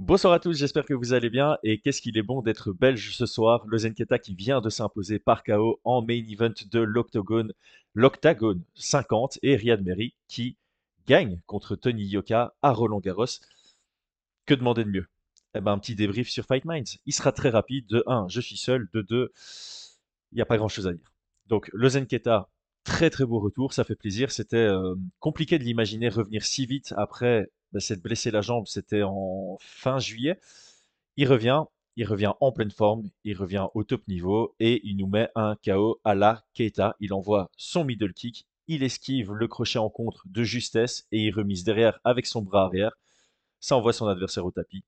Bonsoir à tous, j'espère que vous allez bien et qu'est-ce qu'il est bon d'être belge ce soir? Le Zenketa qui vient de s'imposer par KO en main event de l'Octogone, l'Octagone 50 et Riyad Meri qui gagne contre Tony Yoka à Roland Garros. Que demander de mieux? Eh ben un petit débrief sur Fight Minds. Il sera très rapide. De 1, je suis seul. De 2, il n'y a pas grand chose à dire. Donc le Zenketa, très très beau retour, ça fait plaisir. C'était euh, compliqué de l'imaginer revenir si vite après bah, s'être blessé la jambe, c'était en fin juillet. Il revient, il revient en pleine forme, il revient au top niveau et il nous met un KO à la Keita. Il envoie son middle kick, il esquive le crochet en contre de justesse et il remise derrière avec son bras arrière. Ça envoie son adversaire au tapis.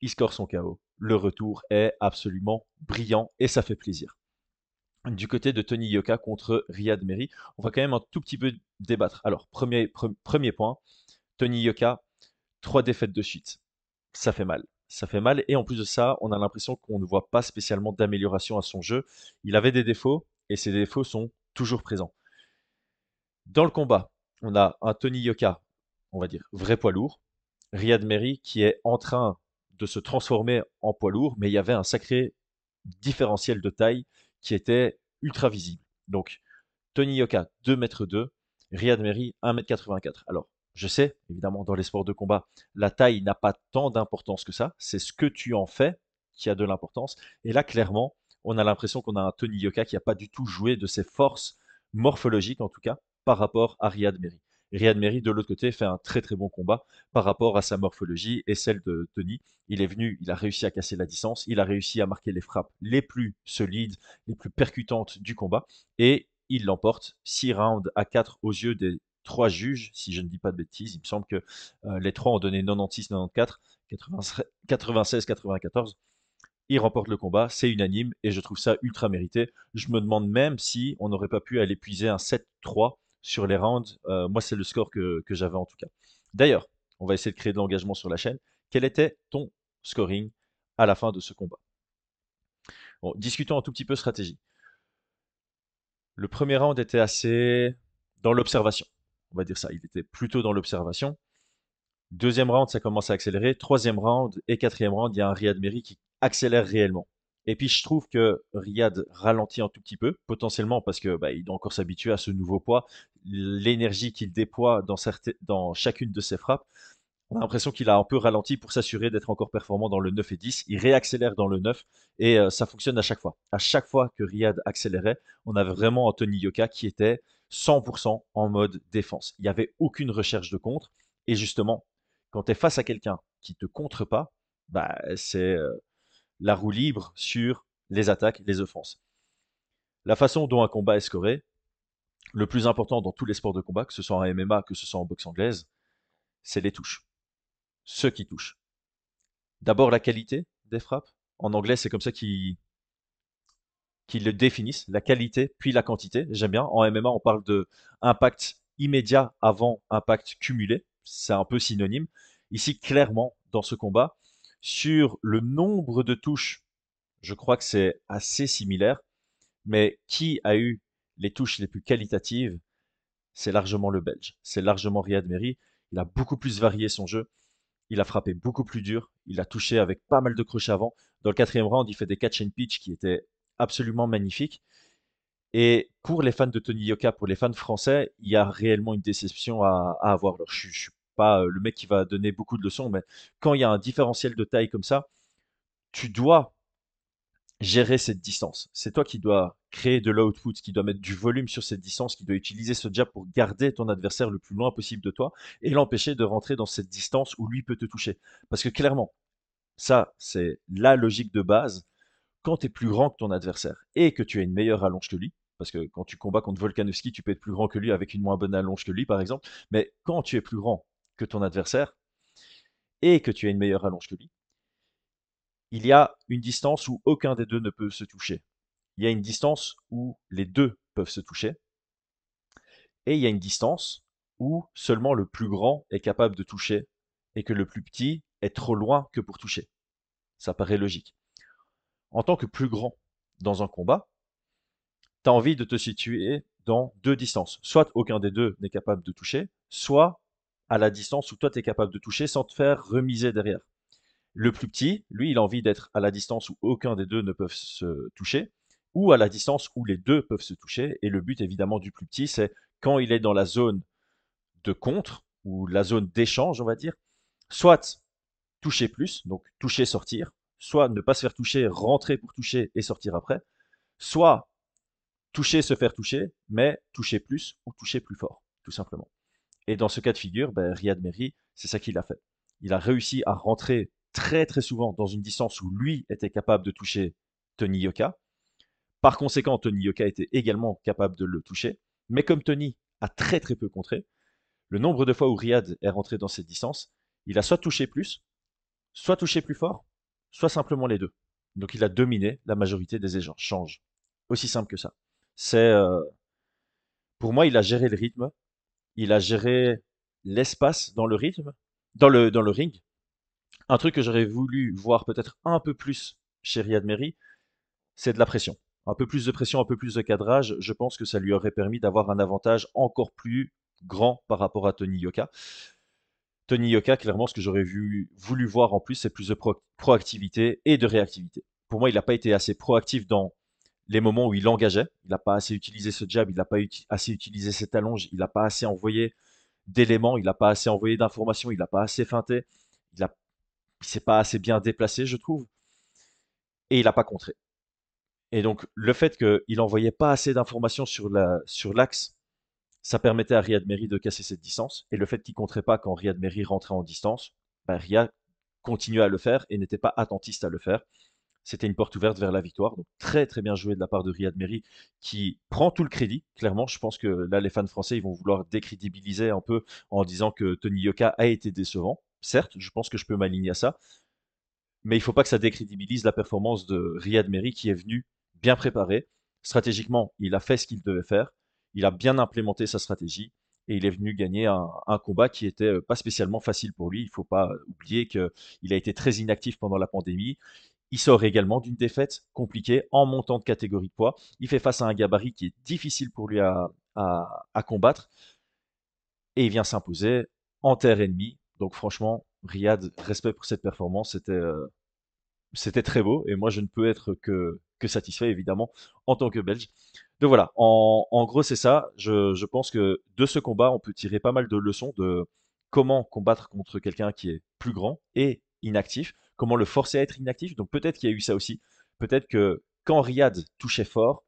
Il score son KO. Le retour est absolument brillant et ça fait plaisir. Du côté de Tony Yoka contre Riyad Meri, on va quand même un tout petit peu débattre. Alors, premier, premier point, Tony Yoka, trois défaites de suite. Ça fait mal. Ça fait mal. Et en plus de ça, on a l'impression qu'on ne voit pas spécialement d'amélioration à son jeu. Il avait des défauts et ces défauts sont toujours présents. Dans le combat, on a un Tony Yoka, on va dire, vrai poids lourd. Riyad Meri qui est en train de se transformer en poids lourd, mais il y avait un sacré différentiel de taille qui était ultra visible. Donc, Tony Yoka, 2 m 2, Riyad Meri, 1 m 84. Alors, je sais, évidemment, dans les sports de combat, la taille n'a pas tant d'importance que ça. C'est ce que tu en fais qui a de l'importance. Et là, clairement, on a l'impression qu'on a un Tony Yoka qui n'a pas du tout joué de ses forces morphologiques, en tout cas, par rapport à Riyad Meri. Riyad Meri, de l'autre côté, fait un très très bon combat par rapport à sa morphologie et celle de Tony. Il est venu, il a réussi à casser la distance, il a réussi à marquer les frappes les plus solides, les plus percutantes du combat et il l'emporte 6 rounds à 4 aux yeux des trois juges, si je ne dis pas de bêtises. Il me semble que euh, les trois ont donné 96, 94, 96, 94. Il remporte le combat, c'est unanime et je trouve ça ultra mérité. Je me demande même si on n'aurait pas pu aller puiser un 7-3 sur les rounds. Euh, moi, c'est le score que, j'avais en tout cas. D'ailleurs, on va essayer de créer de l'engagement sur la chaîne. Quel était ton scoring à la fin de ce combat? Discutons un tout petit peu stratégie. Le premier round était assez dans l'observation on va dire ça. Il était plutôt dans l'observation. Deuxième round, ça commence à accélérer. Troisième round et quatrième round, il y a un Riyad Meri qui accélère réellement. Et puis je trouve que Riyad ralentit un tout petit peu, potentiellement parce que bah, doit encore s'habituer à ce nouveau poids, l'énergie qu'il déploie dans, dans chacune de ses frappes. On a l'impression qu'il a un peu ralenti pour s'assurer d'être encore performant dans le 9 et 10. Il réaccélère dans le 9 et euh, ça fonctionne à chaque fois. À chaque fois que Riyad accélérait, on avait vraiment Anthony Yoka qui était 100% en mode défense. Il n'y avait aucune recherche de contre. Et justement, quand tu es face à quelqu'un qui te contre pas, bah, c'est euh, la roue libre sur les attaques, les offenses. La façon dont un combat est scoré, le plus important dans tous les sports de combat, que ce soit en MMA, que ce soit en boxe anglaise, c'est les touches. Ceux qui touchent. D'abord la qualité des frappes. En anglais, c'est comme ça qu'ils qui le définissent, la qualité puis la quantité. J'aime bien. En MMA, on parle de impact immédiat avant impact cumulé. C'est un peu synonyme. Ici, clairement, dans ce combat, sur le nombre de touches, je crois que c'est assez similaire. Mais qui a eu les touches les plus qualitatives? C'est largement le Belge. C'est largement Riyad Meri. Il a beaucoup plus varié son jeu. Il a frappé beaucoup plus dur. Il a touché avec pas mal de crochets avant. Dans le quatrième round, il fait des catch and pitch qui étaient absolument magnifique. Et pour les fans de Tony Yoka, pour les fans français, il y a réellement une déception à, avoir. Je, ne suis pas euh, le mec qui va donner beaucoup de leçons, mais quand il y a un différentiel de taille comme ça, tu dois gérer cette distance. C'est toi qui dois créer de l'output, qui doit mettre du volume sur cette distance, qui doit utiliser ce jab pour garder ton adversaire le plus loin possible de toi et l'empêcher de rentrer dans cette distance où lui peut te toucher. Parce que clairement, ça, c'est la logique de base quand tu es plus grand que ton adversaire et que tu as une meilleure allonge que lui, parce que quand tu combats contre Volkanovski, tu peux être plus grand que lui avec une moins bonne allonge que lui, par exemple, mais quand tu es plus grand que ton adversaire et que tu as une meilleure allonge que lui, il y a une distance où aucun des deux ne peut se toucher. Il y a une distance où les deux peuvent se toucher. Et il y a une distance où seulement le plus grand est capable de toucher et que le plus petit est trop loin que pour toucher. Ça paraît logique en tant que plus grand dans un combat, tu as envie de te situer dans deux distances. Soit aucun des deux n'est capable de toucher, soit à la distance où toi tu es capable de toucher sans te faire remiser derrière. Le plus petit, lui, il a envie d'être à la distance où aucun des deux ne peuvent se toucher, ou à la distance où les deux peuvent se toucher. Et le but, évidemment, du plus petit, c'est quand il est dans la zone de contre, ou la zone d'échange, on va dire, soit toucher plus, donc toucher, sortir, soit ne pas se faire toucher, rentrer pour toucher et sortir après, soit toucher, se faire toucher, mais toucher plus ou toucher plus fort, tout simplement. Et dans ce cas de figure, ben, Riyad c'est ça qu'il a fait. Il a réussi à rentrer très très souvent dans une distance où lui était capable de toucher Tony Yoka. Par conséquent, Tony Yoka était également capable de le toucher. Mais comme Tony a très très peu contré, le nombre de fois où Riyad est rentré dans cette distance, il a soit touché plus, soit touché plus fort, soit simplement les deux. Donc il a dominé la majorité des échanges. Aussi simple que ça. C'est euh, pour moi, il a géré le rythme, il a géré l'espace dans le rythme, dans le ring. Un truc que j'aurais voulu voir peut-être un peu plus chez Riyad c'est de la pression. Un peu plus de pression, un peu plus de cadrage. Je pense que ça lui aurait permis d'avoir un avantage encore plus grand par rapport à Tony Yoka. Tony Yoka, clairement, ce que j'aurais voulu voir en plus, c'est plus de proactivité et de réactivité. Pour moi, il n'a pas été assez proactif dans les moments où il engageait. Il n'a pas assez utilisé ce jab, il n'a pas assez utilisé cette allonge, il n'a pas assez envoyé d'éléments, il n'a pas assez envoyé d'informations, il n'a pas assez feinté, il ne s'est pas assez bien déplacé, je trouve. Et il n'a pas contré. Et donc, le fait qu'il n'envoyait pas assez d'informations sur l'axe ça permettait à Riyad Mehri de casser cette distance. Et le fait qu'il ne compterait pas quand Riyad Mehri rentrait en distance, bah, continuait à le faire et n'était pas attentiste à le faire. C'était une porte ouverte vers la victoire. Donc très très bien joué de la part de Riyad Mehri qui prend tout le crédit. Clairement, je pense que là les fans français vont vouloir décrédibiliser un peu en disant que Tony Yoka a été décevant. Certes, je pense que je peux m'aligner à ça. Mais il ne faut pas que ça décrédibilise la performance de Riyad Mehri qui est venu bien préparé. Stratégiquement, il a fait ce qu'il devait faire il a bien implémenté sa stratégie et il est venu gagner un, combat qui était euh, pas spécialement facile pour lui. Il faut pas oublier qu'il a été très inactif pendant la pandémie. Il sort également d'une défaite compliquée en montant de catégorie de poids. Il fait face à un gabarit qui est difficile pour lui à, combattre. Et il vient s'imposer en terre ennemie. Donc franchement, Riyad, respect pour cette performance. C'était euh, très beau. Et moi, je ne peux être que satisfait, évidemment, en tant que Belge. Donc voilà, en, gros c'est ça. Je, pense que de ce combat, on peut tirer pas mal de leçons de comment combattre contre quelqu'un qui est plus grand et inactif, comment le forcer à être inactif. Donc peut-être qu'il y a eu ça aussi. Peut-être que quand Riyad touchait fort,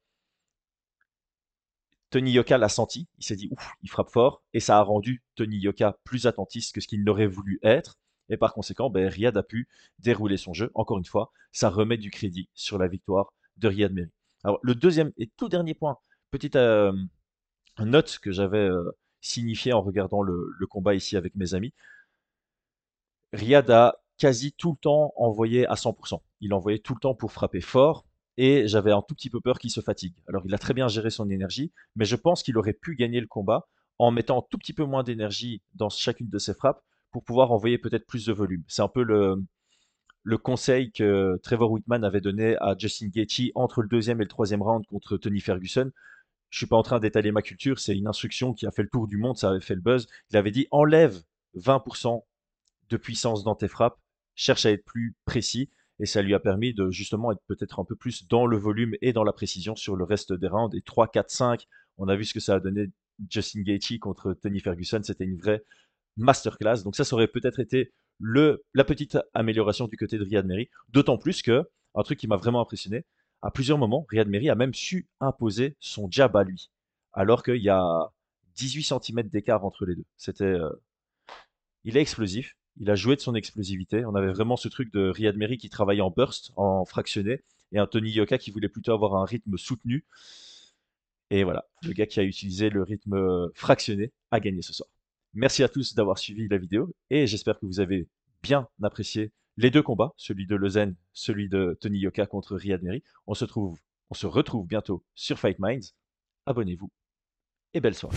Tony Yoka l'a senti, il s'est dit ouf, il frappe fort, et ça a rendu Tony Yoka plus attentiste que ce qu'il n'aurait voulu être. Et par conséquent, ben, Riyad a pu dérouler son jeu. Encore une fois, ça remet du crédit sur la victoire de Riyad Meri. Alors, le deuxième et tout dernier point, petite euh, note que j'avais euh, signifiée en regardant le, combat ici avec mes amis. Riyad a quasi tout le temps envoyé à 100%. Il envoyait tout le temps pour frapper fort et j'avais un tout petit peu peur qu'il se fatigue. Alors, il a très bien géré son énergie, mais je pense qu'il aurait pu gagner le combat en mettant un tout petit peu moins d'énergie dans chacune de ses frappes pour pouvoir envoyer peut-être plus de volume. C'est un peu le, le conseil que Trevor Whitman avait donné à Justin Gaethje entre le deuxième et le troisième round contre Tony Ferguson. Je suis pas en train d'étaler ma culture, c'est une instruction qui a fait le tour du monde, ça avait fait le buzz. Il avait dit enlève 20% de puissance dans tes frappes, cherche à être plus précis, et ça lui a permis de justement être peut-être un peu plus dans le volume et dans la précision sur le reste des rounds. Et 3, 4, 5, on a vu ce que ça a donné Justin Gaethje contre Tony Ferguson, c'était une vraie masterclass. Donc ça, ça aurait peut-être été la petite amélioration du côté de Riyad Meri. D'autant plus que, un truc qui m'a vraiment impressionné, à plusieurs moments, Riyad Meri a même su imposer son jab à lui. Alors qu'il y a 18 cm d'écart entre les deux. C'était. Euh, il est explosif. Il a joué de son explosivité. On avait vraiment ce truc de Riyad Meri qui travaillait en burst, en fractionné, et un Tony Yoka qui voulait plutôt avoir un rythme soutenu. Et voilà, le gars qui a utilisé le rythme fractionné a gagné ce soir. Merci à tous d'avoir suivi la vidéo et j'espère que vous avez bien apprécié les deux combats, celui de Lausanne, celui de Tony Yoka contre Riyad Meri. On se, on se retrouve bientôt sur Fight Minds. Abonnez-vous et belle soirée.